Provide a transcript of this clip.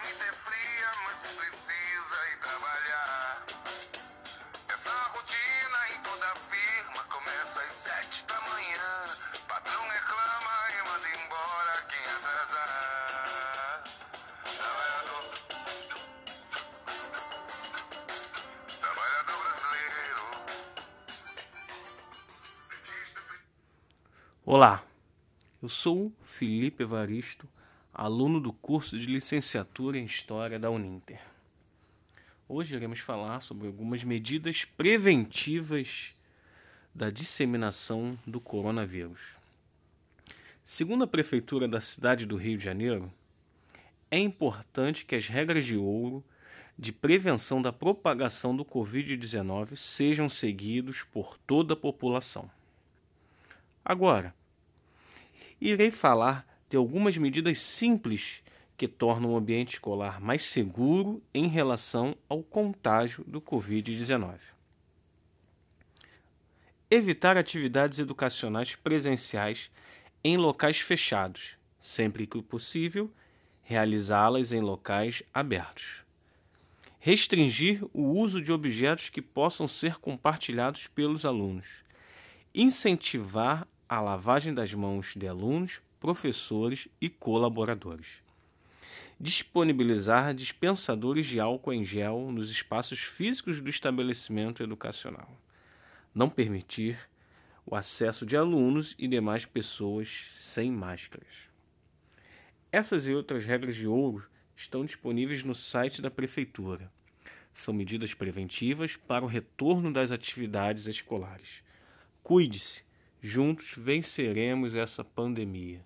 mente é fria, mas precisa ir trabalhar. Essa rotina em toda firma começa às sete da manhã. Patrão reclama e manda embora quem atrasar. Trabalhador. Trabalhador brasileiro. Olá, eu sou Felipe Evaristo aluno do curso de licenciatura em História da Uninter. Hoje iremos falar sobre algumas medidas preventivas da disseminação do coronavírus. Segundo a Prefeitura da cidade do Rio de Janeiro, é importante que as regras de ouro de prevenção da propagação do Covid-19 sejam seguidos por toda a população. Agora, irei falar algumas medidas simples que tornam o ambiente escolar mais seguro em relação ao contágio do Covid-19. Evitar atividades educacionais presenciais em locais fechados, sempre que possível, realizá-las em locais abertos. Restringir o uso de objetos que possam ser compartilhados pelos alunos. Incentivar a lavagem das mãos de alunos, professores e colaboradores disponibilizar dispensadores de álcool em gel nos espaços físicos do estabelecimento educacional. Não permitir o acesso de alunos e demais pessoas sem máscaras. Essas e outras regras de ouro estão disponíveis no site da Prefeitura. São medidas preventivas para o retorno das atividades escolares. Cuide-se, juntos venceremos essa pandemia.